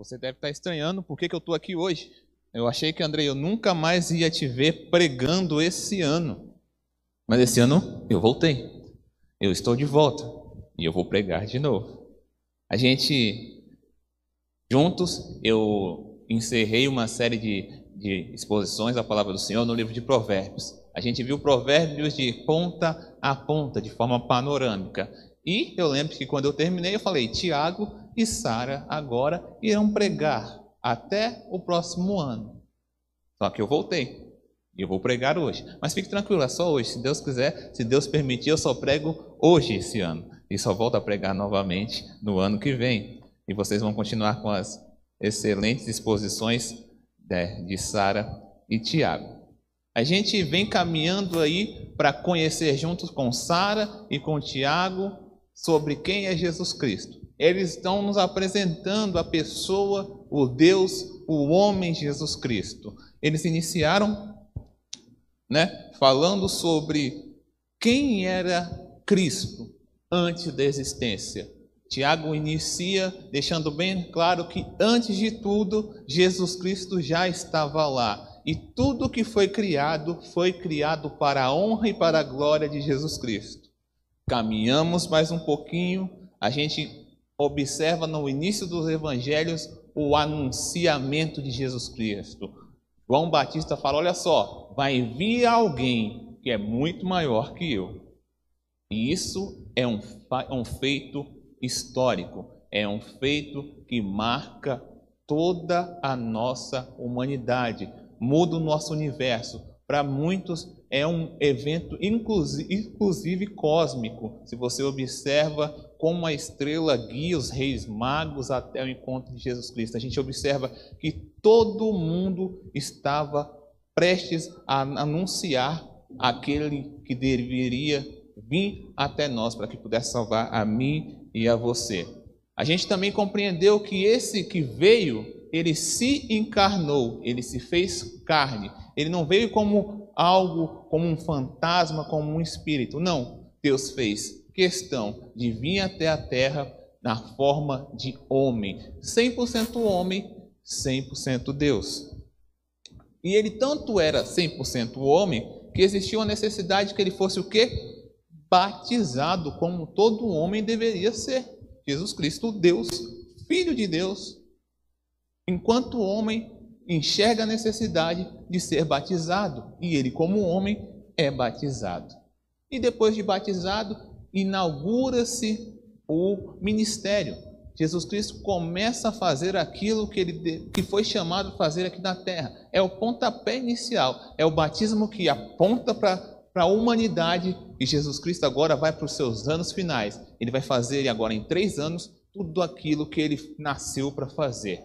Você deve estar estranhando por que, que eu estou aqui hoje. Eu achei que, Andrei, eu nunca mais ia te ver pregando esse ano. Mas esse ano eu voltei. Eu estou de volta. E eu vou pregar de novo. A gente, juntos, eu encerrei uma série de, de exposições da palavra do Senhor no livro de Provérbios. A gente viu provérbios de ponta a ponta, de forma panorâmica. E eu lembro que quando eu terminei, eu falei: Tiago e Sara agora irão pregar até o próximo ano. Só que eu voltei. E eu vou pregar hoje. Mas fique tranquilo, é só hoje. Se Deus quiser, se Deus permitir, eu só prego hoje esse ano. E só volto a pregar novamente no ano que vem. E vocês vão continuar com as excelentes exposições de, de Sara e Tiago. A gente vem caminhando aí para conhecer juntos com Sara e com Tiago sobre quem é Jesus Cristo. Eles estão nos apresentando a pessoa, o Deus, o homem Jesus Cristo. Eles iniciaram, né, falando sobre quem era Cristo antes da existência. Tiago inicia deixando bem claro que antes de tudo, Jesus Cristo já estava lá. E tudo que foi criado foi criado para a honra e para a glória de Jesus Cristo. Caminhamos mais um pouquinho, a gente observa no início dos evangelhos o anunciamento de Jesus Cristo. João Batista fala: olha só, vai vir alguém que é muito maior que eu. E isso é um, é um feito histórico, é um feito que marca toda a nossa humanidade, muda o nosso universo. Para muitos é um evento inclusive, cósmico. Se você observa como a estrela guia os reis magos até o encontro de Jesus Cristo, a gente observa que todo mundo estava prestes a anunciar aquele que deveria vir até nós para que pudesse salvar a mim e a você. A gente também compreendeu que esse que veio, ele se encarnou, ele se fez carne. Ele não veio como algo, como um fantasma, como um espírito. Não. Deus fez questão de vir até a terra na forma de homem. 100% homem, 100% Deus. E ele tanto era 100% homem que existia uma necessidade que ele fosse o quê? Batizado como todo homem deveria ser. Jesus Cristo, Deus, Filho de Deus, enquanto homem, enxerga a necessidade de ser batizado. E ele, como homem, é batizado. E depois de batizado, inaugura-se o ministério. Jesus Cristo começa a fazer aquilo que ele que foi chamado a fazer aqui na terra. É o pontapé inicial, é o batismo que aponta para a humanidade e Jesus Cristo agora vai para os seus anos finais. Ele vai fazer agora em três anos tudo aquilo que ele nasceu para fazer.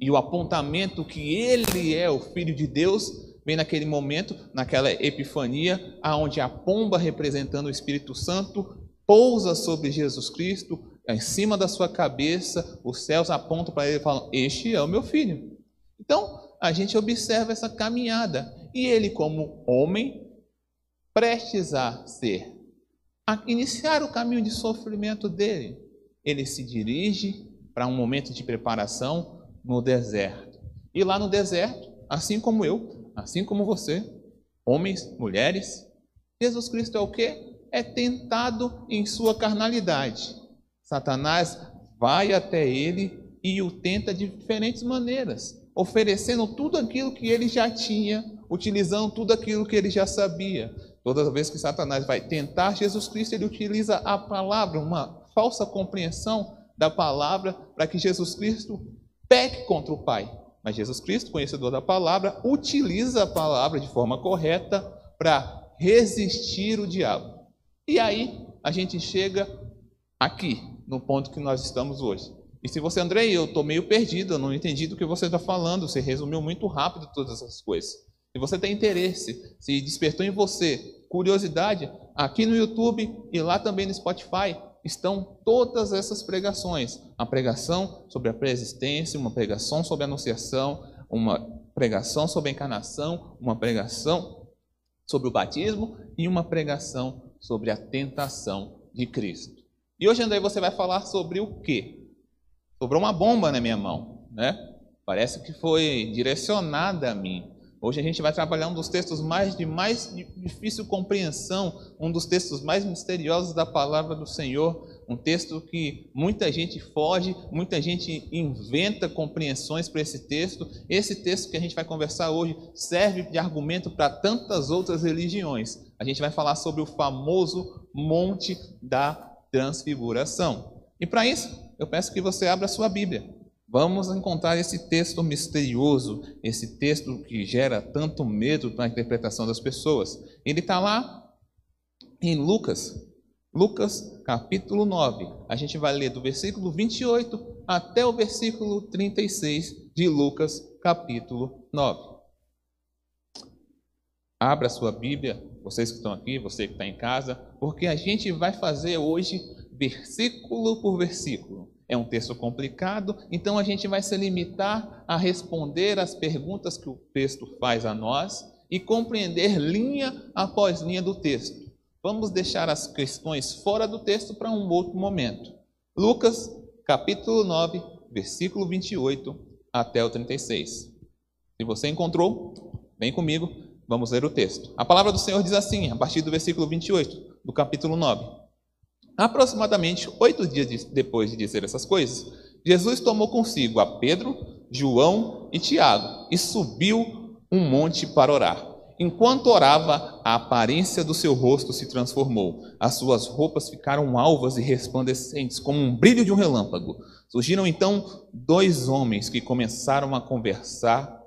E o apontamento que ele é o Filho de Deus vem naquele momento, naquela epifania, aonde a pomba representando o Espírito Santo pousa sobre Jesus Cristo, em cima da sua cabeça, os céus apontam para ele e falam: Este é o meu filho. Então, a gente observa essa caminhada. E ele, como homem, prestes a ser, a iniciar o caminho de sofrimento dele, ele se dirige para um momento de preparação no deserto. E lá no deserto, assim como eu, assim como você, homens, mulheres, Jesus Cristo é o quê? É tentado em sua carnalidade. Satanás vai até ele e o tenta de diferentes maneiras, oferecendo tudo aquilo que ele já tinha, utilizando tudo aquilo que ele já sabia. Toda vez que Satanás vai tentar Jesus Cristo, ele utiliza a palavra, uma falsa compreensão da palavra, para que Jesus Cristo peque contra o Pai. Mas Jesus Cristo, conhecedor da palavra, utiliza a palavra de forma correta para resistir o diabo. E aí a gente chega aqui, no ponto que nós estamos hoje. E se você, André, eu estou meio perdido, eu não entendi do que você está falando, você resumiu muito rápido todas essas coisas. Se você tem interesse, se despertou em você curiosidade, aqui no YouTube e lá também no Spotify estão todas essas pregações. A pregação sobre a preexistência, uma pregação sobre a anunciação, uma pregação sobre a encarnação, uma pregação sobre o batismo e uma pregação sobre a tentação de Cristo. E hoje, André, você vai falar sobre o quê? Sobrou uma bomba na minha mão. né? Parece que foi direcionada a mim. Hoje a gente vai trabalhar um dos textos mais de mais difícil compreensão, um dos textos mais misteriosos da palavra do Senhor, um texto que muita gente foge, muita gente inventa compreensões para esse texto. Esse texto que a gente vai conversar hoje serve de argumento para tantas outras religiões. A gente vai falar sobre o famoso Monte da Transfiguração. E para isso, eu peço que você abra a sua Bíblia. Vamos encontrar esse texto misterioso, esse texto que gera tanto medo na interpretação das pessoas. Ele está lá em Lucas, Lucas capítulo 9. A gente vai ler do versículo 28 até o versículo 36 de Lucas capítulo 9. Abra sua Bíblia, vocês que estão aqui, você que está em casa, porque a gente vai fazer hoje versículo por versículo. É um texto complicado, então a gente vai se limitar a responder as perguntas que o texto faz a nós e compreender linha após linha do texto. Vamos deixar as questões fora do texto para um outro momento. Lucas, capítulo 9, versículo 28 até o 36. Se você encontrou, vem comigo, vamos ler o texto. A palavra do Senhor diz assim, a partir do versículo 28 do capítulo 9. Aproximadamente oito dias depois de dizer essas coisas, Jesus tomou consigo a Pedro, João e Tiago e subiu um monte para orar. Enquanto orava, a aparência do seu rosto se transformou. As suas roupas ficaram alvas e resplandecentes, como um brilho de um relâmpago. Surgiram então dois homens que começaram a conversar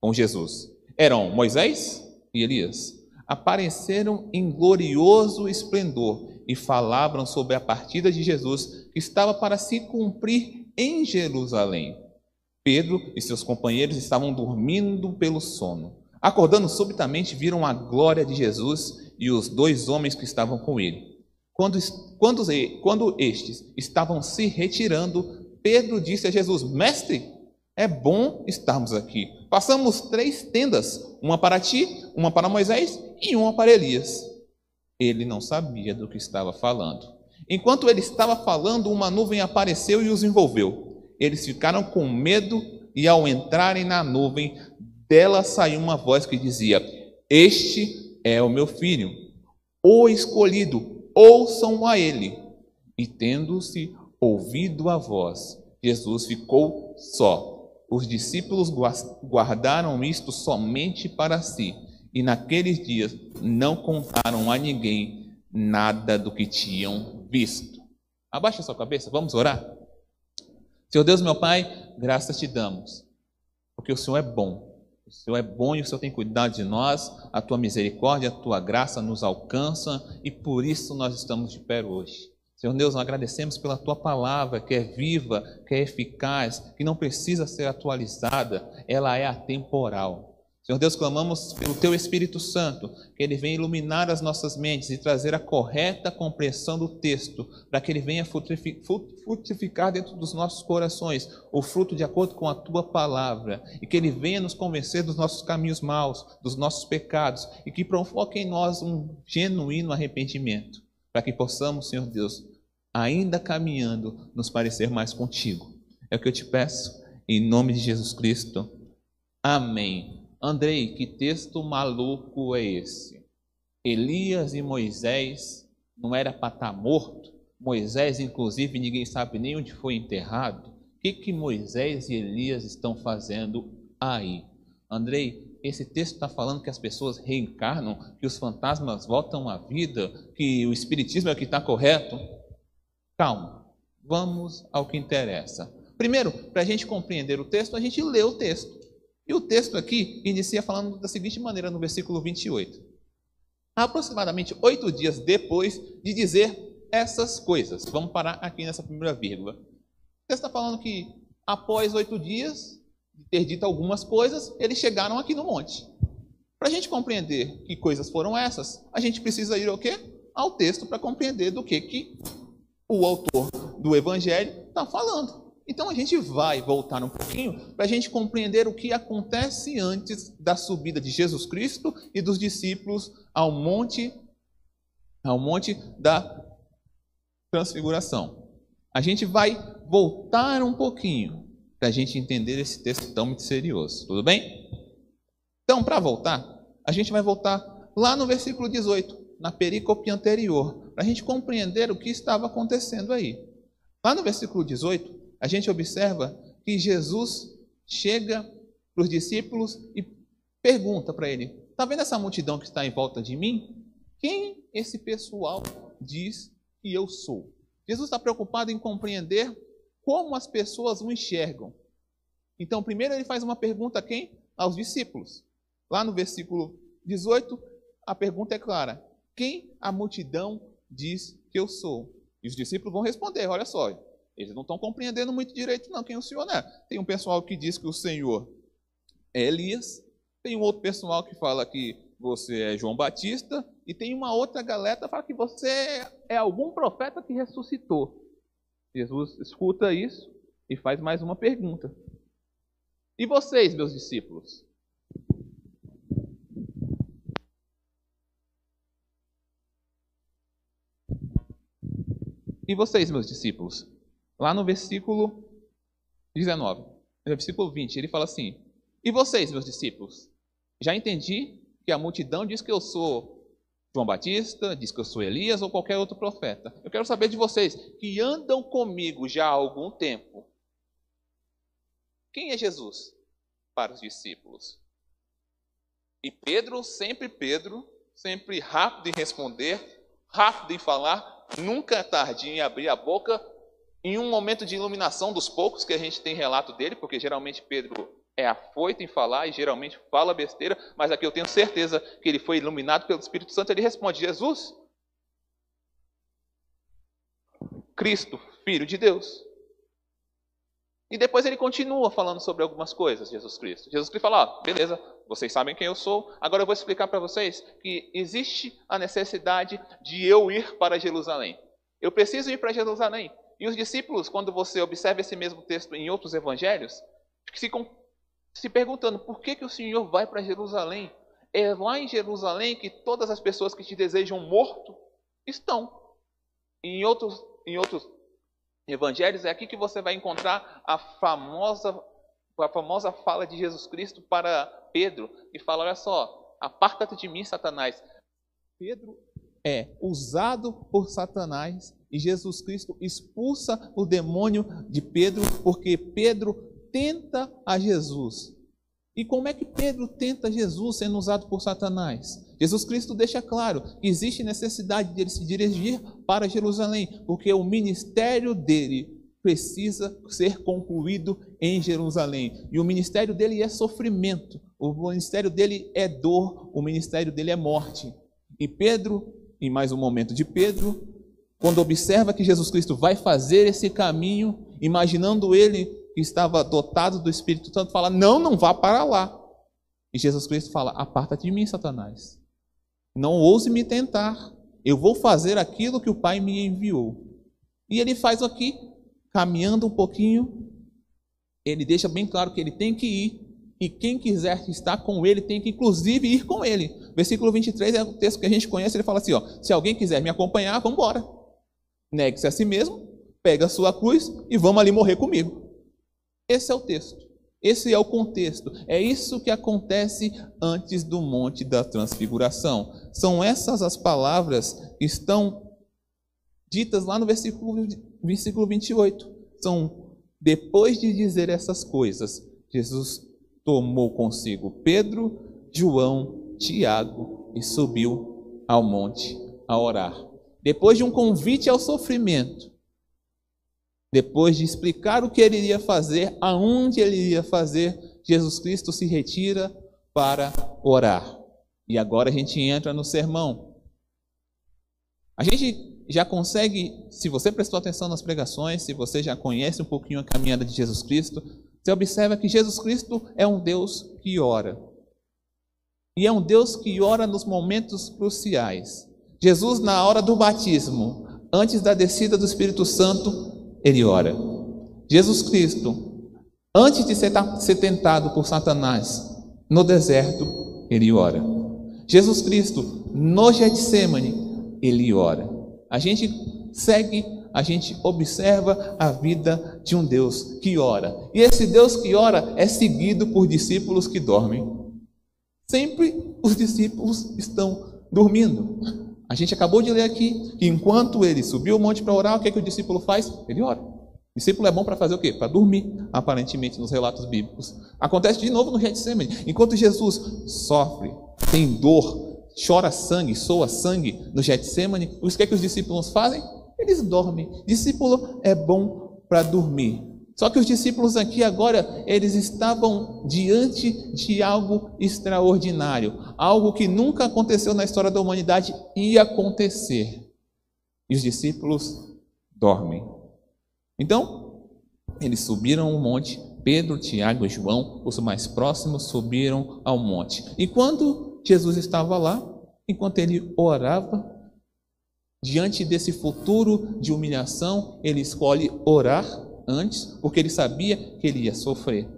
com Jesus. Eram Moisés e Elias. Apareceram em glorioso esplendor e falavam sobre a partida de Jesus que estava para se cumprir em Jerusalém. Pedro e seus companheiros estavam dormindo pelo sono. Acordando subitamente, viram a glória de Jesus e os dois homens que estavam com ele. Quando, quando, quando estes estavam se retirando, Pedro disse a Jesus: Mestre, é bom estarmos aqui. Passamos três tendas: uma para ti, uma para Moisés e uma para Elias. Ele não sabia do que estava falando. Enquanto ele estava falando, uma nuvem apareceu e os envolveu. Eles ficaram com medo e, ao entrarem na nuvem, dela saiu uma voz que dizia: Este é o meu filho, o escolhido, ouçam a ele. E tendo-se ouvido a voz, Jesus ficou só. Os discípulos guardaram isto somente para si e naqueles dias não contaram a ninguém nada do que tinham visto. Abaixa sua cabeça, vamos orar? Senhor Deus, meu Pai, graças te damos, porque o Senhor é bom. O Senhor é bom e o Senhor tem cuidado de nós, a tua misericórdia, a tua graça nos alcança e por isso nós estamos de pé hoje. Senhor Deus, nós agradecemos pela tua palavra, que é viva, que é eficaz, que não precisa ser atualizada, ela é atemporal. Senhor Deus, clamamos pelo Teu Espírito Santo, que Ele venha iluminar as nossas mentes e trazer a correta compreensão do texto, para que Ele venha frutificar dentro dos nossos corações o fruto de acordo com a Tua palavra, e que Ele venha nos convencer dos nossos caminhos maus, dos nossos pecados, e que provoque em nós um genuíno arrependimento, para que possamos, Senhor Deus, ainda caminhando, nos parecer mais contigo. É o que eu te peço, em nome de Jesus Cristo. Amém. Andrei, que texto maluco é esse? Elias e Moisés não era para estar tá morto? Moisés, inclusive, ninguém sabe nem onde foi enterrado. O que, que Moisés e Elias estão fazendo aí? Andrei, esse texto está falando que as pessoas reencarnam, que os fantasmas voltam à vida, que o espiritismo é o que está correto? Calma, vamos ao que interessa. Primeiro, para a gente compreender o texto, a gente lê o texto. E o texto aqui inicia falando da seguinte maneira no versículo 28. Aproximadamente oito dias depois de dizer essas coisas. Vamos parar aqui nessa primeira vírgula. O texto está falando que após oito dias de ter dito algumas coisas, eles chegaram aqui no monte. Para a gente compreender que coisas foram essas, a gente precisa ir ao quê? Ao texto para compreender do que, que o autor do evangelho está falando. Então a gente vai voltar um pouquinho para a gente compreender o que acontece antes da subida de Jesus Cristo e dos discípulos ao monte, ao monte da transfiguração. A gente vai voltar um pouquinho para a gente entender esse texto tão misterioso. Tudo bem? Então, para voltar, a gente vai voltar lá no versículo 18, na perícope anterior, para a gente compreender o que estava acontecendo aí. Lá no versículo 18, a gente observa que Jesus chega para os discípulos e pergunta para ele: Está vendo essa multidão que está em volta de mim? Quem esse pessoal diz que eu sou? Jesus está preocupado em compreender como as pessoas o enxergam. Então, primeiro ele faz uma pergunta a quem? Aos discípulos. Lá no versículo 18, a pergunta é clara: Quem a multidão diz que eu sou? E os discípulos vão responder: Olha só, eles não estão compreendendo muito direito, não, quem o Senhor é. Tem um pessoal que diz que o Senhor é Elias, tem um outro pessoal que fala que você é João Batista, e tem uma outra galera que fala que você é algum profeta que ressuscitou. Jesus escuta isso e faz mais uma pergunta. E vocês, meus discípulos? E vocês, meus discípulos? Lá no versículo 19, no versículo 20, ele fala assim: E vocês, meus discípulos? Já entendi que a multidão diz que eu sou João Batista, diz que eu sou Elias ou qualquer outro profeta. Eu quero saber de vocês que andam comigo já há algum tempo. Quem é Jesus para os discípulos? E Pedro, sempre Pedro, sempre rápido em responder, rápido em falar, nunca é tarde em abrir a boca, em um momento de iluminação dos poucos que a gente tem relato dele, porque geralmente Pedro é afoito em falar e geralmente fala besteira, mas aqui eu tenho certeza que ele foi iluminado pelo Espírito Santo. Ele responde: Jesus, Cristo, Filho de Deus. E depois ele continua falando sobre algumas coisas, Jesus Cristo. Jesus Cristo fala: ah, beleza, vocês sabem quem eu sou, agora eu vou explicar para vocês que existe a necessidade de eu ir para Jerusalém. Eu preciso ir para Jerusalém. E os discípulos, quando você observa esse mesmo texto em outros evangelhos, ficam se perguntando por que, que o Senhor vai para Jerusalém. É lá em Jerusalém que todas as pessoas que te desejam morto estão. Em outros, em outros evangelhos, é aqui que você vai encontrar a famosa, a famosa fala de Jesus Cristo para Pedro, que fala: Olha só, aparta-te de mim, Satanás. Pedro é usado por Satanás e Jesus Cristo expulsa o demônio de Pedro, porque Pedro tenta a Jesus. E como é que Pedro tenta Jesus sendo usado por Satanás? Jesus Cristo deixa claro que existe necessidade de ele se dirigir para Jerusalém, porque o ministério dele precisa ser concluído em Jerusalém. E o ministério dele é sofrimento, o ministério dele é dor, o ministério dele é morte. E Pedro, em mais um momento de Pedro, quando observa que Jesus Cristo vai fazer esse caminho, imaginando ele que estava dotado do Espírito Santo fala: Não, não vá para lá. E Jesus Cristo fala: Aparta-te de mim, Satanás. Não ouse me tentar. Eu vou fazer aquilo que o Pai me enviou. E ele faz aqui, caminhando um pouquinho, ele deixa bem claro que ele tem que ir. E quem quiser estar com ele tem que, inclusive, ir com ele. Versículo 23 é o texto que a gente conhece. Ele fala assim: ó, Se alguém quiser me acompanhar, vamos embora. Negue-se a si mesmo, pega a sua cruz e vamos ali morrer comigo. Esse é o texto. Esse é o contexto. É isso que acontece antes do Monte da Transfiguração. São essas as palavras que estão ditas lá no versículo, versículo 28. São, depois de dizer essas coisas, Jesus tomou consigo Pedro, João, Tiago e subiu ao monte a orar. Depois de um convite ao sofrimento, depois de explicar o que ele iria fazer, aonde ele iria fazer, Jesus Cristo se retira para orar. E agora a gente entra no sermão. A gente já consegue, se você prestou atenção nas pregações, se você já conhece um pouquinho a caminhada de Jesus Cristo, você observa que Jesus Cristo é um Deus que ora. E é um Deus que ora nos momentos cruciais. Jesus, na hora do batismo, antes da descida do Espírito Santo, ele ora. Jesus Cristo, antes de ser, tentado por Satanás no deserto, ele ora. Jesus Cristo, no Getsemane, ele ora. A gente segue a gente observa a vida de um Deus que ora. E esse Deus que ora é seguido por discípulos que dormem. Sempre os discípulos estão dormindo. A gente acabou de ler aqui que enquanto ele subiu o monte para orar, o que, é que o discípulo faz? Ele ora. O discípulo é bom para fazer o quê? Para dormir, aparentemente, nos relatos bíblicos. Acontece de novo no Getsemane. Enquanto Jesus sofre, tem dor, chora sangue, soa sangue no Getsemane, o que, é que os discípulos fazem? Eles dormem. Discípulo é bom para dormir. Só que os discípulos aqui agora, eles estavam diante de algo extraordinário, algo que nunca aconteceu na história da humanidade ia acontecer. E os discípulos dormem. Então, eles subiram o monte, Pedro, Tiago e João, os mais próximos, subiram ao monte. E quando Jesus estava lá, enquanto ele orava, diante desse futuro de humilhação, ele escolhe orar antes, porque ele sabia que ele ia sofrer,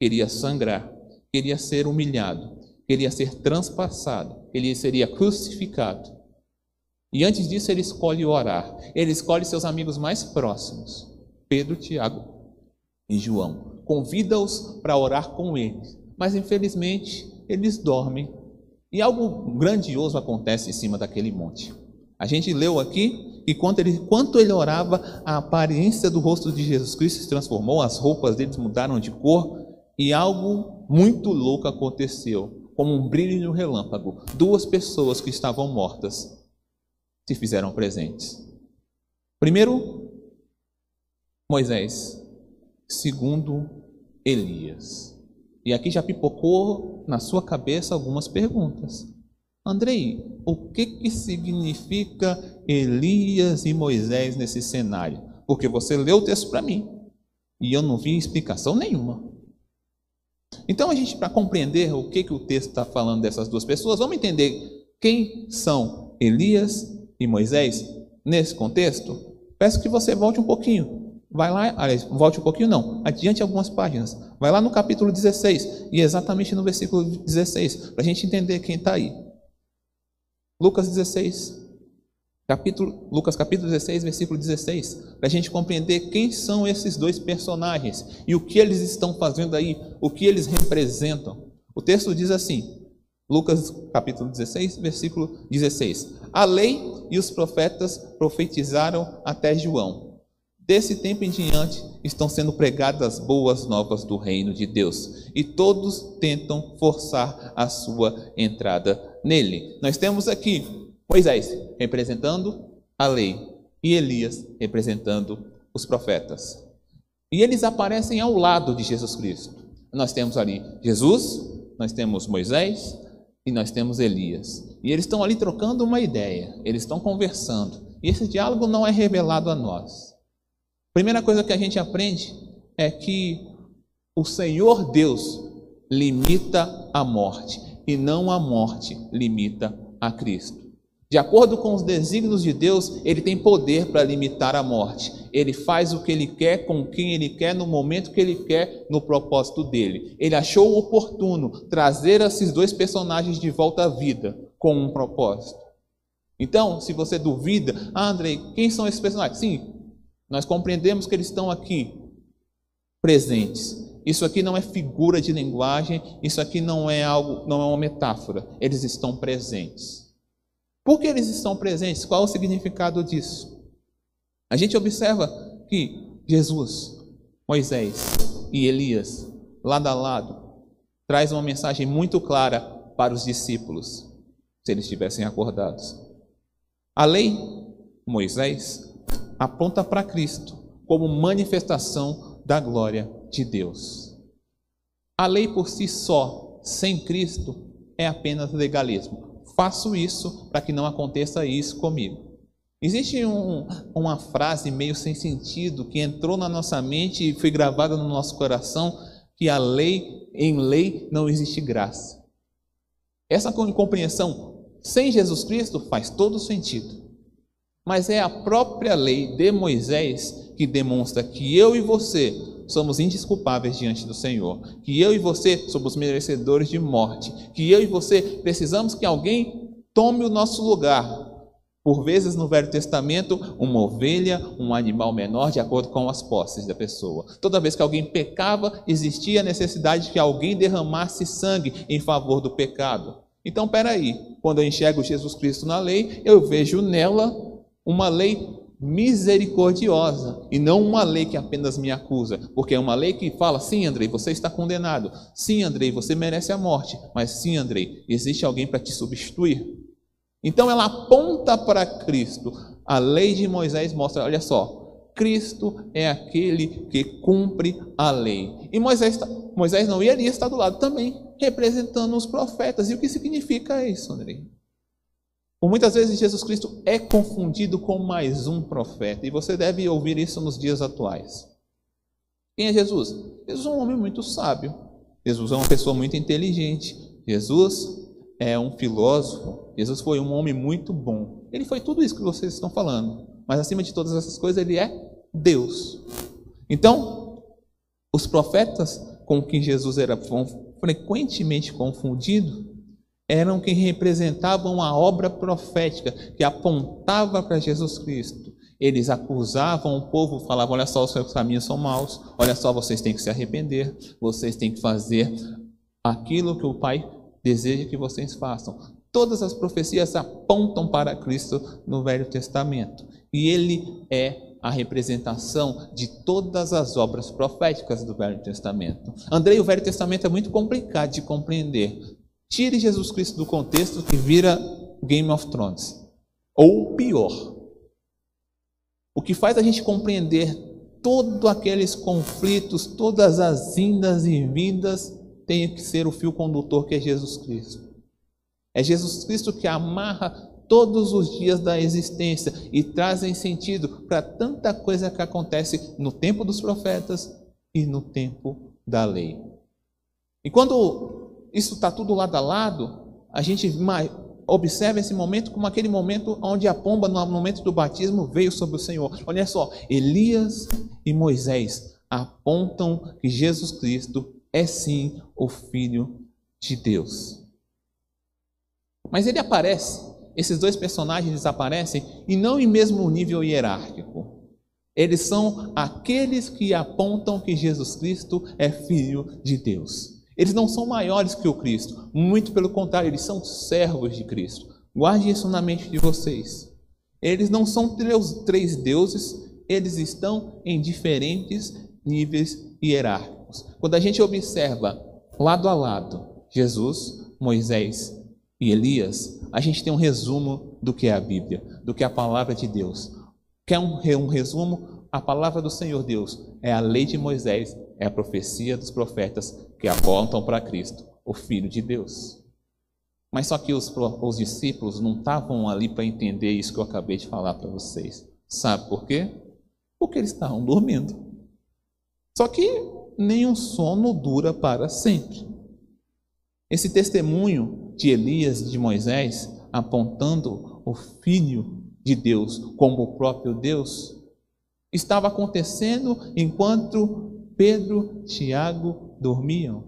queria sangrar, queria ser humilhado, queria ser transpassado, ele seria crucificado. E antes disso, ele escolhe orar. Ele escolhe seus amigos mais próximos, Pedro, Tiago e João. Convida-os para orar com eles. Mas infelizmente, eles dormem. E algo grandioso acontece em cima daquele monte. A gente leu aqui que quando ele, quanto ele orava, a aparência do rosto de Jesus Cristo se transformou, as roupas deles mudaram de cor e algo muito louco aconteceu, como um brilho no relâmpago. Duas pessoas que estavam mortas se fizeram presentes. Primeiro, Moisés. Segundo, Elias. E aqui já pipocou na sua cabeça algumas perguntas. Andrei, o que, que significa Elias e Moisés nesse cenário? Porque você leu o texto para mim e eu não vi explicação nenhuma. Então, a gente, para compreender o que, que o texto está falando dessas duas pessoas, vamos entender quem são Elias e Moisés nesse contexto? Peço que você volte um pouquinho. Vai lá, aliás, volte um pouquinho, não, adiante algumas páginas. Vai lá no capítulo 16 e exatamente no versículo 16, para a gente entender quem está aí. Lucas 16, capítulo, Lucas capítulo 16, versículo 16, para a gente compreender quem são esses dois personagens e o que eles estão fazendo aí, o que eles representam. O texto diz assim, Lucas capítulo 16, versículo 16: A lei e os profetas profetizaram até João. Desse tempo em diante estão sendo pregadas boas novas do reino de Deus, e todos tentam forçar a sua entrada nele. Nós temos aqui Moisés representando a lei e Elias representando os profetas. E eles aparecem ao lado de Jesus Cristo. Nós temos ali Jesus, nós temos Moisés e nós temos Elias. E eles estão ali trocando uma ideia, eles estão conversando. E esse diálogo não é revelado a nós. Primeira coisa que a gente aprende é que o Senhor Deus limita a morte e não a morte limita a Cristo. De acordo com os desígnios de Deus, ele tem poder para limitar a morte. Ele faz o que ele quer, com quem ele quer, no momento que ele quer, no propósito dele. Ele achou oportuno trazer esses dois personagens de volta à vida com um propósito. Então, se você duvida, ah, Andrei, quem são esses personagens? Sim, nós compreendemos que eles estão aqui presentes. Isso aqui não é figura de linguagem, isso aqui não é algo, não é uma metáfora. Eles estão presentes. Por que eles estão presentes? Qual o significado disso? A gente observa que Jesus, Moisés e Elias, lado a lado, traz uma mensagem muito clara para os discípulos, se eles estivessem acordados. A lei, Moisés, aponta para Cristo como manifestação da glória de Deus. A lei por si só, sem Cristo, é apenas legalismo. Faço isso para que não aconteça isso comigo. Existe um, uma frase meio sem sentido que entrou na nossa mente e foi gravada no nosso coração que a lei, em lei, não existe graça. Essa compreensão sem Jesus Cristo faz todo sentido. Mas é a própria lei de Moisés que demonstra que eu e você somos indisculpáveis diante do Senhor, que eu e você somos merecedores de morte, que eu e você precisamos que alguém tome o nosso lugar Por vezes no Velho Testamento, uma ovelha, um animal menor, de acordo com as posses da pessoa. Toda vez que alguém pecava, existia a necessidade de que alguém derramasse sangue em favor do pecado. Então, peraí, quando eu enxergo Jesus Cristo na lei, eu vejo nela uma lei misericordiosa e não uma lei que apenas me acusa, porque é uma lei que fala: sim, Andrei, você está condenado, sim, Andrei, você merece a morte, mas sim, Andrei, existe alguém para te substituir. Então ela aponta para Cristo. A lei de Moisés mostra, olha só, Cristo é aquele que cumpre a lei. E Moisés, Moisés não ia ali estar do lado também, representando os profetas. E o que significa isso, André? Por muitas vezes Jesus Cristo é confundido com mais um profeta, e você deve ouvir isso nos dias atuais. Quem é Jesus? Jesus é um homem muito sábio. Jesus é uma pessoa muito inteligente. Jesus é um filósofo. Jesus foi um homem muito bom. Ele foi tudo isso que vocês estão falando. Mas acima de todas essas coisas, ele é Deus. Então, os profetas com quem Jesus era frequentemente confundido eram quem representavam a obra profética que apontava para Jesus Cristo. Eles acusavam o povo, falavam: olha só, os seus caminhos são maus, olha só, vocês têm que se arrepender, vocês têm que fazer aquilo que o Pai deseja que vocês façam. Todas as profecias apontam para Cristo no Velho Testamento. E ele é a representação de todas as obras proféticas do Velho Testamento. Andrei, o Velho Testamento é muito complicado de compreender. Tire Jesus Cristo do contexto que vira Game of Thrones. Ou pior. O que faz a gente compreender todos aqueles conflitos, todas as indas e vindas tem que ser o fio condutor que é Jesus Cristo. É Jesus Cristo que amarra todos os dias da existência e trazem sentido para tanta coisa que acontece no tempo dos profetas e no tempo da lei. E quando isso está tudo lado a lado, a gente observa esse momento como aquele momento onde a pomba, no momento do batismo, veio sobre o Senhor. Olha só, Elias e Moisés apontam que Jesus Cristo é sim o Filho de Deus. Mas ele aparece, esses dois personagens aparecem, e não em mesmo nível hierárquico. Eles são aqueles que apontam que Jesus Cristo é Filho de Deus. Eles não são maiores que o Cristo, muito pelo contrário, eles são servos de Cristo. Guarde isso na mente de vocês. Eles não são três deuses, eles estão em diferentes níveis hierárquicos. Quando a gente observa lado a lado Jesus, Moisés e Elias, a gente tem um resumo do que é a Bíblia, do que é a palavra de Deus. Quer um, um resumo? A palavra do Senhor Deus é a lei de Moisés, é a profecia dos profetas que apontam para Cristo, o Filho de Deus. Mas só que os, os discípulos não estavam ali para entender isso que eu acabei de falar para vocês. Sabe por quê? Porque eles estavam dormindo. Só que nenhum sono dura para sempre. Esse testemunho de Elias e de Moisés, apontando o Filho de Deus como o próprio Deus, estava acontecendo enquanto Pedro, Tiago dormiam.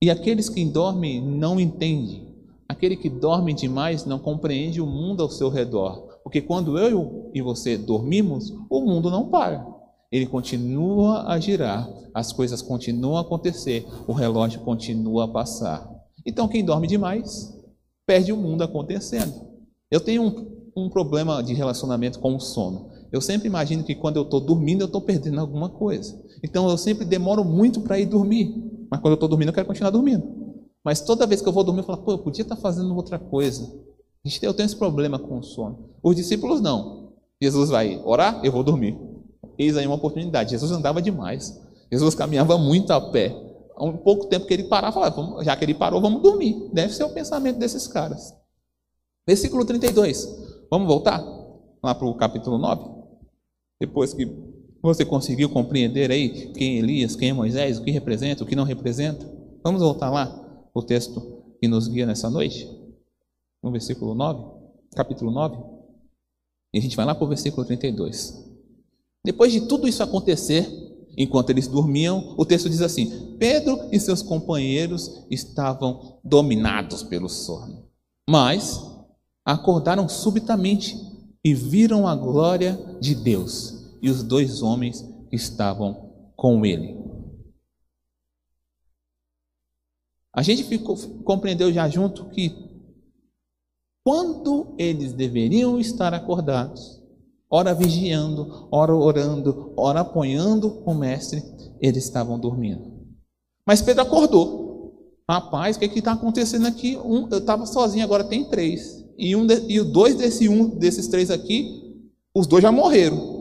E aqueles que dormem não entendem. Aquele que dorme demais não compreende o mundo ao seu redor. Porque quando eu e você dormimos, o mundo não para ele continua a girar, as coisas continuam a acontecer, o relógio continua a passar. Então, quem dorme demais perde o mundo acontecendo. Eu tenho um, um problema de relacionamento com o sono. Eu sempre imagino que quando eu estou dormindo, eu estou perdendo alguma coisa. Então, eu sempre demoro muito para ir dormir. Mas quando eu estou dormindo, eu quero continuar dormindo. Mas toda vez que eu vou dormir, eu falo, pô, eu podia estar fazendo outra coisa. Eu tenho esse problema com o sono. Os discípulos não. Jesus vai orar, eu vou dormir. Eis aí uma oportunidade. Jesus andava demais. Jesus caminhava muito a pé. Há um pouco tempo que ele falava, já que ele parou, vamos dormir. Deve ser o pensamento desses caras. Versículo 32. Vamos voltar lá para o capítulo 9? Depois que você conseguiu compreender aí quem é Elias, quem é Moisés, o que representa, o que não representa. Vamos voltar lá o texto que nos guia nessa noite? No versículo 9, capítulo 9. E a gente vai lá para o versículo 32. Depois de tudo isso acontecer, enquanto eles dormiam, o texto diz assim: Pedro e seus companheiros estavam dominados pelo sono. Mas acordaram subitamente e viram a glória de Deus e os dois homens que estavam com ele. A gente ficou, compreendeu já junto que quando eles deveriam estar acordados, ora vigiando, ora orando, ora apoiando o mestre, eles estavam dormindo. Mas Pedro acordou. Rapaz, o que está acontecendo aqui? Um, eu estava sozinho, agora tem três. E, um de, e dois desse um, desses três aqui, os dois já morreram.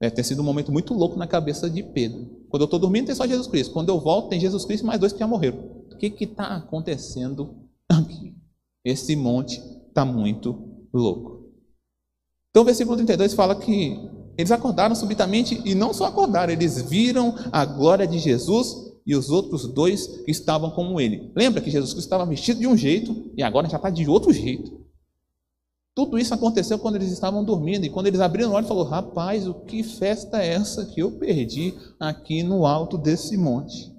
Deve ter sido um momento muito louco na cabeça de Pedro. Quando eu estou dormindo, tem só Jesus Cristo. Quando eu volto, tem Jesus Cristo e mais dois que já morreram. O que está acontecendo aqui? Esse monte está muito louco. Então, o versículo 32 fala que eles acordaram subitamente e não só acordaram, eles viram a glória de Jesus e os outros dois estavam com ele. Lembra que Jesus Cristo estava vestido de um jeito e agora já está de outro jeito. Tudo isso aconteceu quando eles estavam dormindo e quando eles abriram o olho, falou: Rapaz, o que festa é essa que eu perdi aqui no alto desse monte?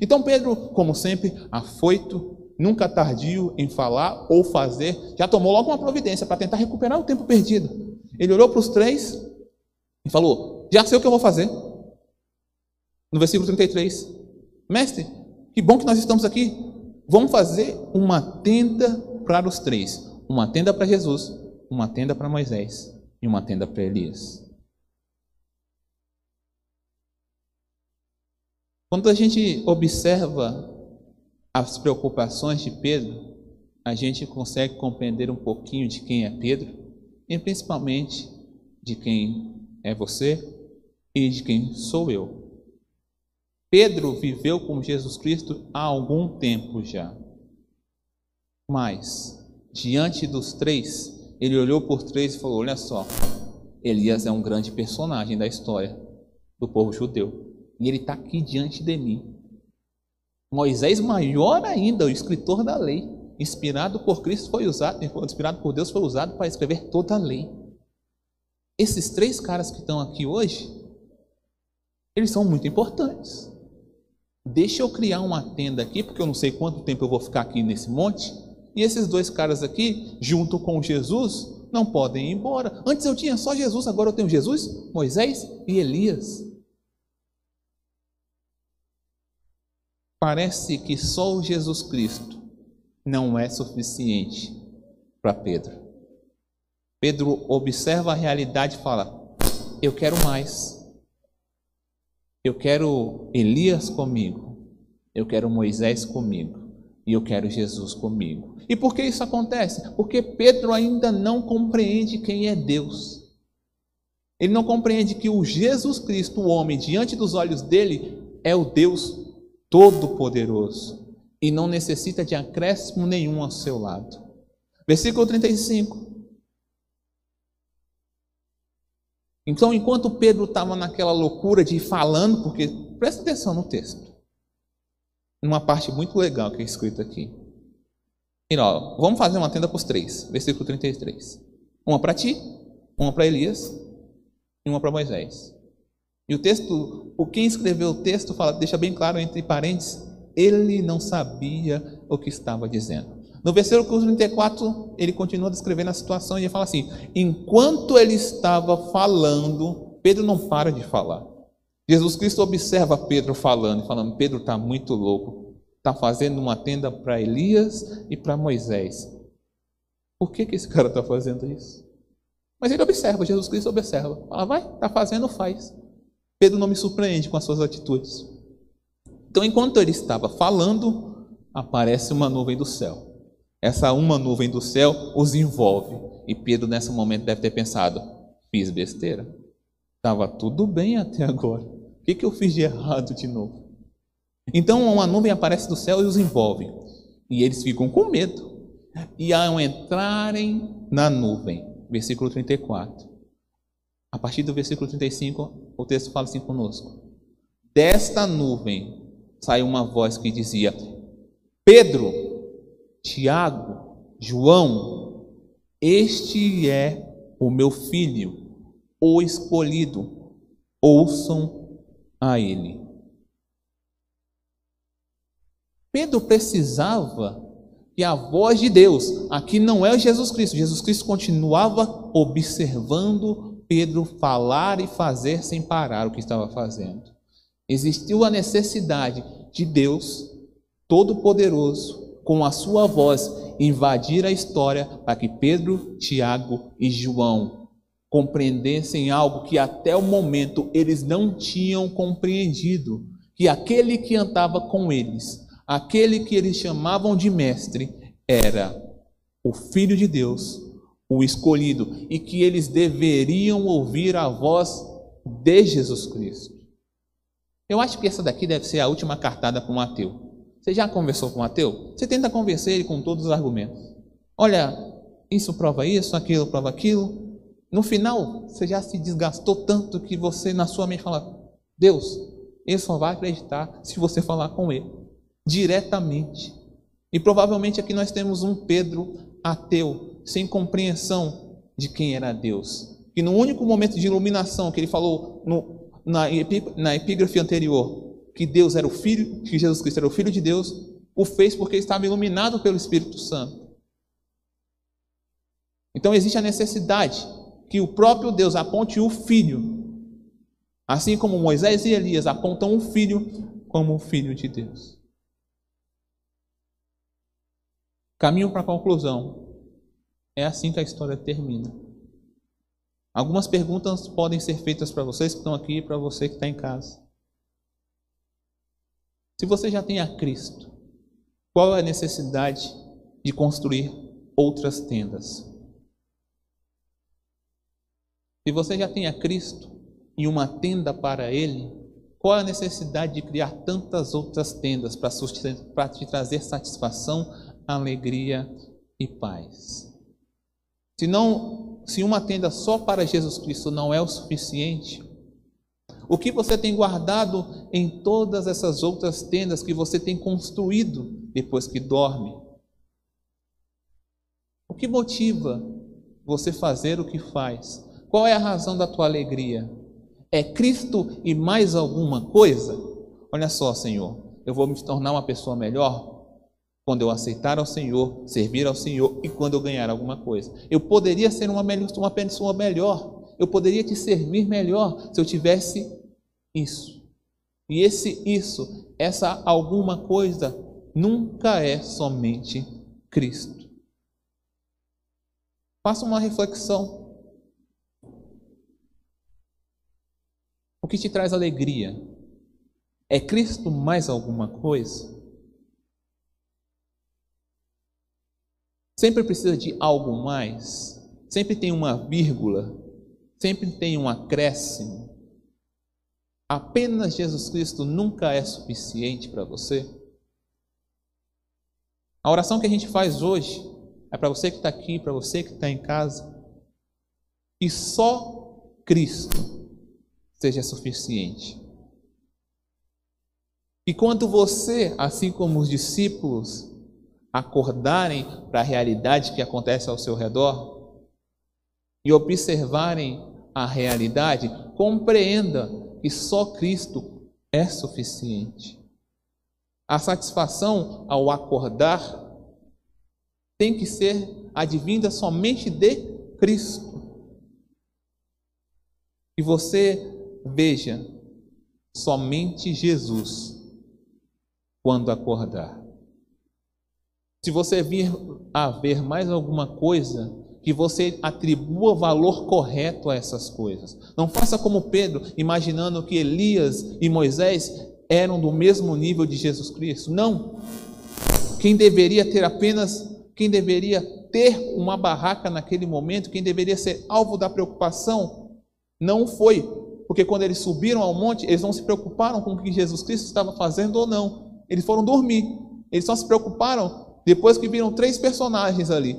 Então Pedro, como sempre, afoito, nunca tardio em falar ou fazer, já tomou logo uma providência para tentar recuperar o tempo perdido. Ele olhou para os três e falou: Já sei o que eu vou fazer. No versículo 33, Mestre, que bom que nós estamos aqui. Vamos fazer uma tenda para os três: uma tenda para Jesus, uma tenda para Moisés e uma tenda para Elias. Quando a gente observa as preocupações de Pedro, a gente consegue compreender um pouquinho de quem é Pedro e principalmente de quem é você e de quem sou eu. Pedro viveu com Jesus Cristo há algum tempo já. Mas, diante dos três, ele olhou por três e falou: Olha só, Elias é um grande personagem da história do povo judeu. E ele está aqui diante de mim. Moisés, maior ainda, o escritor da lei, inspirado por Cristo, foi usado, inspirado por Deus, foi usado para escrever toda a lei. Esses três caras que estão aqui hoje, eles são muito importantes. Deixa eu criar uma tenda aqui, porque eu não sei quanto tempo eu vou ficar aqui nesse monte. E esses dois caras aqui, junto com Jesus, não podem ir embora. Antes eu tinha só Jesus, agora eu tenho Jesus, Moisés e Elias. Parece que só o Jesus Cristo não é suficiente para Pedro. Pedro observa a realidade e fala: Eu quero mais. Eu quero Elias comigo, eu quero Moisés comigo e eu quero Jesus comigo. E por que isso acontece? Porque Pedro ainda não compreende quem é Deus. Ele não compreende que o Jesus Cristo, o homem, diante dos olhos dele, é o Deus Todo-Poderoso e não necessita de acréscimo nenhum ao seu lado. Versículo 35. Então, enquanto Pedro estava naquela loucura de ir falando, porque presta atenção no texto, numa parte muito legal que é escrita aqui. E, ó, vamos fazer uma tenda para os três, versículo 33. Uma para ti, uma para Elias e uma para Moisés. E o texto, o quem escreveu o texto fala, deixa bem claro entre parênteses, ele não sabia o que estava dizendo. No versículo 34, ele continua descrevendo a situação e ele fala assim: enquanto ele estava falando, Pedro não para de falar. Jesus Cristo observa Pedro falando, falando: Pedro está muito louco, está fazendo uma tenda para Elias e para Moisés. Por que, que esse cara está fazendo isso? Mas ele observa, Jesus Cristo observa. Fala, vai, está fazendo, faz. Pedro não me surpreende com as suas atitudes. Então, enquanto ele estava falando, aparece uma nuvem do céu. Essa uma nuvem do céu os envolve. E Pedro, nesse momento, deve ter pensado: fiz besteira. Estava tudo bem até agora. O que, que eu fiz de errado de novo? Então, uma nuvem aparece do céu e os envolve. E eles ficam com medo. E ao entrarem na nuvem, versículo 34. A partir do versículo 35, o texto fala assim conosco: Desta nuvem saiu uma voz que dizia: Pedro, Tiago, João, este é o meu filho, o escolhido, ouçam a ele. Pedro precisava E a voz de Deus, aqui não é o Jesus Cristo. Jesus Cristo continuava observando Pedro falar e fazer sem parar o que estava fazendo. Existiu a necessidade de Deus, Todo-Poderoso, com a sua voz, invadir a história para que Pedro, Tiago e João compreendessem algo que até o momento eles não tinham compreendido: que aquele que andava com eles aquele que eles chamavam de mestre era o Filho de Deus, o escolhido, e que eles deveriam ouvir a voz de Jesus Cristo. Eu acho que essa daqui deve ser a última cartada para o Mateu. Você já conversou com o Mateu? Você tenta convencer ele com todos os argumentos. Olha, isso prova isso, aquilo prova aquilo. No final, você já se desgastou tanto que você, na sua mente, fala: Deus, ele só vai acreditar se você falar com ele diretamente. E provavelmente aqui nós temos um Pedro ateu, sem compreensão de quem era Deus. E no único momento de iluminação que ele falou no, na, na epígrafe anterior, que Deus era o Filho, que Jesus Cristo era o Filho de Deus, o fez porque estava iluminado pelo Espírito Santo. Então existe a necessidade que o próprio Deus aponte o Filho, assim como Moisés e Elias apontam o Filho como o Filho de Deus. Caminho para a conclusão. É assim que a história termina. Algumas perguntas podem ser feitas para vocês que estão aqui e para você que está em casa. Se você já tem a Cristo, qual é a necessidade de construir outras tendas? Se você já tem a Cristo e uma tenda para Ele, qual é a necessidade de criar tantas outras tendas para te trazer satisfação, alegria e paz. Se não, se uma tenda só para Jesus Cristo não é o suficiente, o que você tem guardado em todas essas outras tendas que você tem construído depois que dorme? O que motiva você fazer o que faz? Qual é a razão da tua alegria? É Cristo e mais alguma coisa? Olha só, Senhor, eu vou me tornar uma pessoa melhor quando eu aceitar ao Senhor, servir ao Senhor e quando eu ganhar alguma coisa. Eu poderia ser uma, melhor, uma pessoa melhor, eu poderia te servir melhor se eu tivesse isso. E esse isso, essa alguma coisa, nunca é somente Cristo. Faça uma reflexão. O que te traz alegria? É Cristo mais alguma coisa? Sempre precisa de algo mais, sempre tem uma vírgula, sempre tem um acréscimo. Apenas Jesus Cristo nunca é suficiente para você. A oração que a gente faz hoje é para você que está aqui, para você que está em casa. E só Cristo seja suficiente. E quando você, assim como os discípulos, acordarem para a realidade que acontece ao seu redor e observarem a realidade, compreenda que só Cristo é suficiente. A satisfação ao acordar tem que ser advinda somente de Cristo. E você veja somente Jesus quando acordar. Se você vir a ver mais alguma coisa, que você atribua valor correto a essas coisas. Não faça como Pedro, imaginando que Elias e Moisés eram do mesmo nível de Jesus Cristo. Não. Quem deveria ter apenas, quem deveria ter uma barraca naquele momento, quem deveria ser alvo da preocupação, não foi. Porque quando eles subiram ao monte, eles não se preocuparam com o que Jesus Cristo estava fazendo ou não. Eles foram dormir. Eles só se preocuparam depois que viram três personagens ali,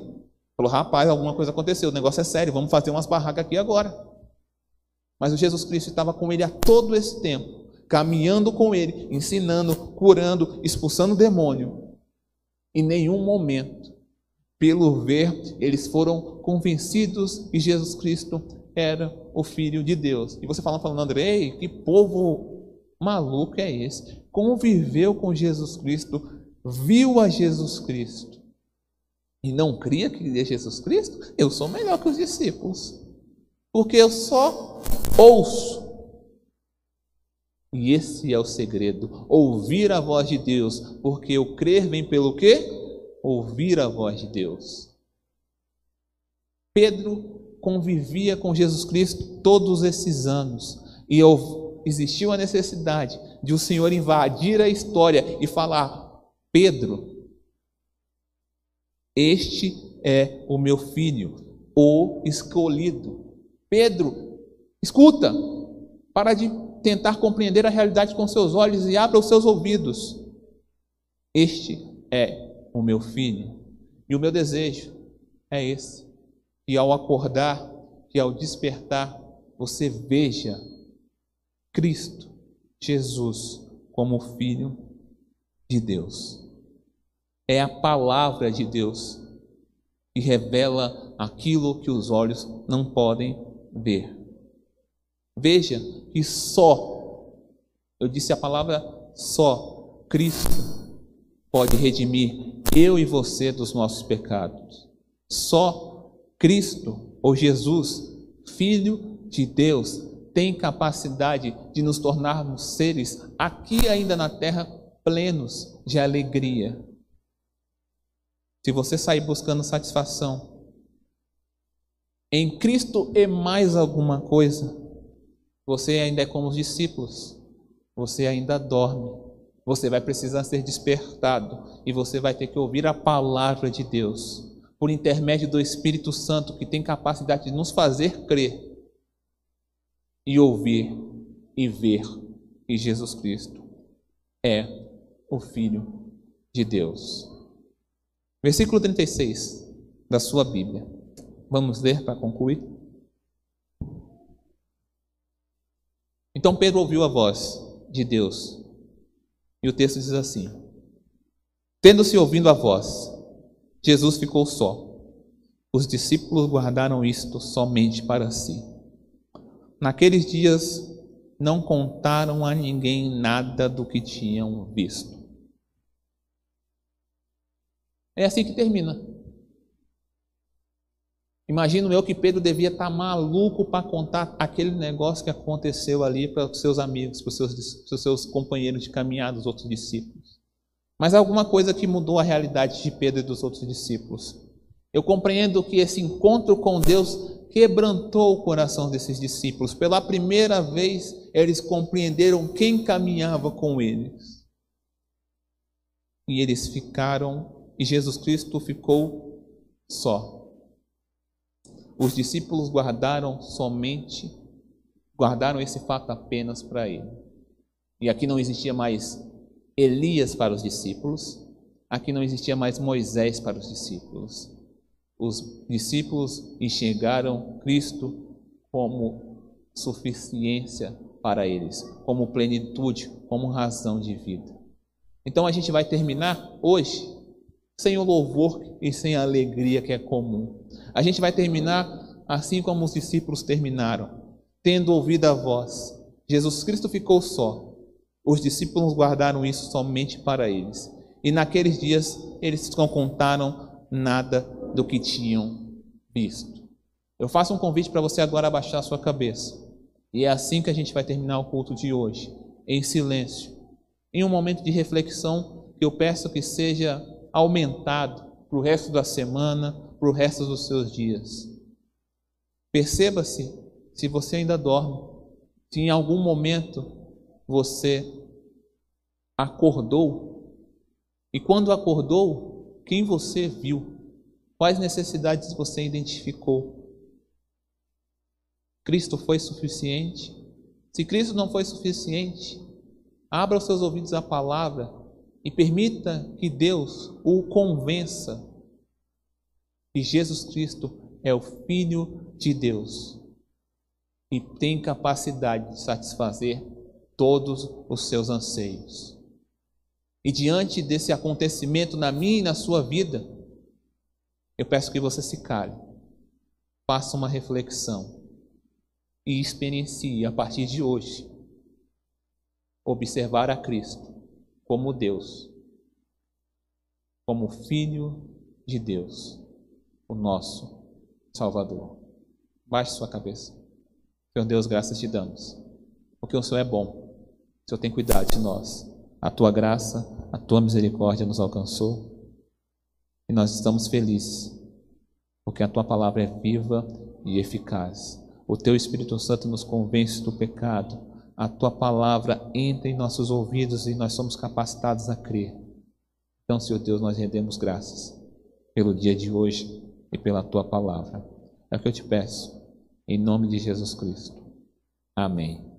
falou: rapaz, alguma coisa aconteceu, o negócio é sério, vamos fazer umas barracas aqui agora. Mas o Jesus Cristo estava com ele a todo esse tempo, caminhando com ele, ensinando, curando, expulsando o demônio. Em nenhum momento, pelo ver, eles foram convencidos que Jesus Cristo era o Filho de Deus. E você falando, falando, André, que povo maluco é esse? Conviveu com Jesus Cristo viu a Jesus Cristo, e não cria que é Jesus Cristo, eu sou melhor que os discípulos. Porque eu só ouço. E esse é o segredo, ouvir a voz de Deus, porque o crer vem pelo quê? Ouvir a voz de Deus. Pedro convivia com Jesus Cristo todos esses anos e existiu a necessidade de o Senhor invadir a história e falar: Pedro, este é o meu filho, o escolhido. Pedro, escuta, para de tentar compreender a realidade com seus olhos e abra os seus ouvidos. Este é o meu filho. E o meu desejo é esse. E ao acordar, e ao despertar, você veja Cristo, Jesus, como Filho de Deus é a palavra de Deus que revela aquilo que os olhos não podem ver. Veja que só, eu disse a palavra só, Cristo pode redimir eu e você dos nossos pecados. Só Cristo ou Jesus, Filho de Deus, tem capacidade de nos tornarmos seres aqui ainda na terra plenos de alegria se você sair buscando satisfação em Cristo e mais alguma coisa, você ainda é como os discípulos, você ainda dorme, você vai precisar ser despertado e você vai ter que ouvir a palavra de Deus por intermédio do Espírito Santo que tem capacidade de nos fazer crer e ouvir e ver que Jesus Cristo é o Filho de Deus. Versículo 36 da sua Bíblia. Vamos ler para concluir? Então Pedro ouviu a voz de Deus. E o texto diz assim: Tendo-se ouvindo a voz, Jesus ficou só. Os discípulos guardaram isto somente para si. Naqueles dias não contaram a ninguém nada do que tinham visto. É assim que termina. Imagino eu que Pedro devia estar maluco para contar aquele negócio que aconteceu ali para os seus amigos, para os seus, para os seus companheiros de caminhada, os outros discípulos. Mas alguma coisa que mudou a realidade de Pedro e dos outros discípulos. Eu compreendo que esse encontro com Deus quebrantou o coração desses discípulos. Pela primeira vez, eles compreenderam quem caminhava com eles. E eles ficaram e Jesus Cristo ficou só. Os discípulos guardaram somente, guardaram esse fato apenas para ele. E aqui não existia mais Elias para os discípulos, aqui não existia mais Moisés para os discípulos. Os discípulos enxergaram Cristo como suficiência para eles, como plenitude, como razão de vida. Então a gente vai terminar hoje sem o louvor e sem a alegria que é comum. A gente vai terminar assim como os discípulos terminaram, tendo ouvido a voz. Jesus Cristo ficou só. Os discípulos guardaram isso somente para eles. E naqueles dias eles não contaram nada do que tinham visto. Eu faço um convite para você agora abaixar a sua cabeça. E é assim que a gente vai terminar o culto de hoje, em silêncio, em um momento de reflexão que eu peço que seja aumentado para o resto da semana, para o resto dos seus dias. Perceba-se se você ainda dorme, se em algum momento você acordou e quando acordou, quem você viu? Quais necessidades você identificou? Cristo foi suficiente? Se Cristo não foi suficiente, abra os seus ouvidos à palavra e permita que Deus o convença que Jesus Cristo é o Filho de Deus e tem capacidade de satisfazer todos os seus anseios. E diante desse acontecimento na minha e na sua vida, eu peço que você se cale, faça uma reflexão e experiencie a partir de hoje observar a Cristo como Deus, como Filho de Deus, o nosso Salvador. Baixe sua cabeça. Senhor Deus, graças te damos, porque o Senhor é bom, o Senhor tem cuidado de nós. A tua graça, a tua misericórdia nos alcançou e nós estamos felizes, porque a tua palavra é viva e eficaz. O teu Espírito Santo nos convence do pecado. A tua palavra entra em nossos ouvidos e nós somos capacitados a crer. Então, Senhor Deus, nós rendemos graças pelo dia de hoje e pela tua palavra. É o que eu te peço, em nome de Jesus Cristo. Amém.